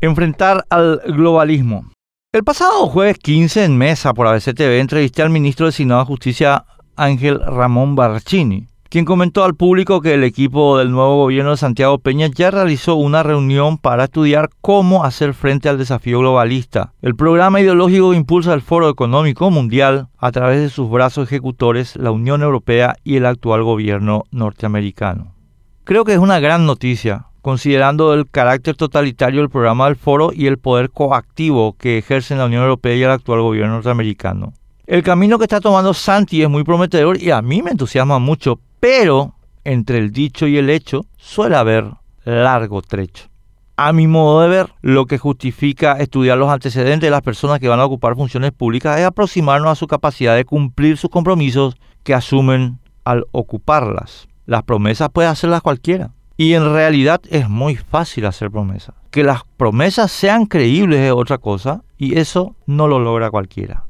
Enfrentar al globalismo. El pasado jueves 15 en Mesa por ABCTV entrevisté al ministro designado de Justicia Ángel Ramón Barcini, quien comentó al público que el equipo del nuevo gobierno de Santiago Peña ya realizó una reunión para estudiar cómo hacer frente al desafío globalista. El programa ideológico impulsa el Foro Económico Mundial a través de sus brazos ejecutores, la Unión Europea y el actual gobierno norteamericano. Creo que es una gran noticia considerando el carácter totalitario del programa del foro y el poder coactivo que ejercen la Unión Europea y el actual gobierno norteamericano. El camino que está tomando Santi es muy prometedor y a mí me entusiasma mucho, pero entre el dicho y el hecho suele haber largo trecho. A mi modo de ver, lo que justifica estudiar los antecedentes de las personas que van a ocupar funciones públicas es aproximarnos a su capacidad de cumplir sus compromisos que asumen al ocuparlas. Las promesas puede hacerlas cualquiera. Y en realidad es muy fácil hacer promesas. Que las promesas sean creíbles es otra cosa y eso no lo logra cualquiera.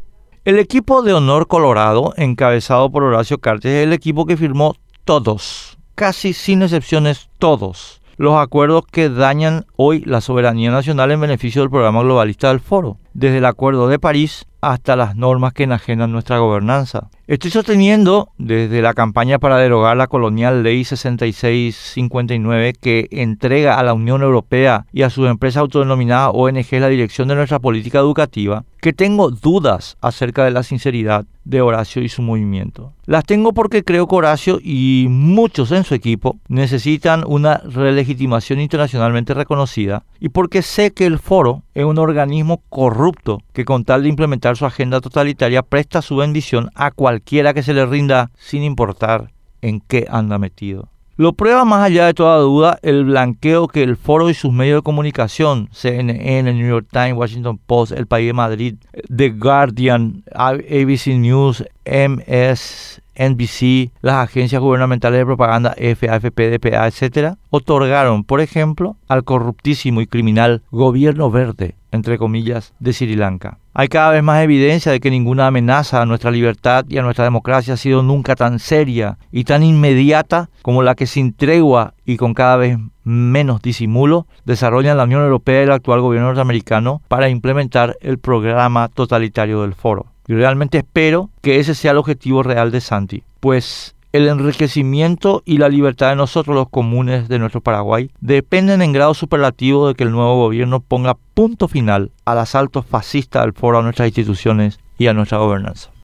El equipo de Honor Colorado, encabezado por Horacio Cartes, es el equipo que firmó todos, casi sin excepciones todos, los acuerdos que dañan hoy la soberanía nacional en beneficio del programa globalista del foro, desde el Acuerdo de París hasta las normas que enajenan nuestra gobernanza. Estoy sosteniendo desde la campaña para derogar la colonial ley 6659 que entrega a la Unión Europea y a sus empresas autodenominadas ONG la dirección de nuestra política educativa, que tengo dudas acerca de la sinceridad de Horacio y su movimiento. Las tengo porque creo que Horacio y muchos en su equipo necesitan una relegitimación internacionalmente reconocida y porque sé que el foro es un organismo corrupto que con tal de implementar su agenda totalitaria presta su bendición a cualquiera que se le rinda sin importar en qué anda metido. Lo prueba más allá de toda duda el blanqueo que el foro y sus medios de comunicación, CNN, New York Times, Washington Post, El País de Madrid, The Guardian, ABC News, MS, NBC, las agencias gubernamentales de propaganda, EFE, AFP, DPA, etc., otorgaron, por ejemplo, al corruptísimo y criminal gobierno verde, entre comillas, de Sri Lanka. Hay cada vez más evidencia de que ninguna amenaza a nuestra libertad y a nuestra democracia ha sido nunca tan seria y tan inmediata como la que sin tregua y con cada vez menos disimulo desarrollan la Unión Europea y el actual gobierno norteamericano para implementar el programa totalitario del foro. Y realmente espero que ese sea el objetivo real de Santi, pues el enriquecimiento y la libertad de nosotros los comunes de nuestro Paraguay dependen en grado superlativo de que el nuevo gobierno ponga punto final al asalto fascista del foro a nuestras instituciones y a nuestra gobernanza.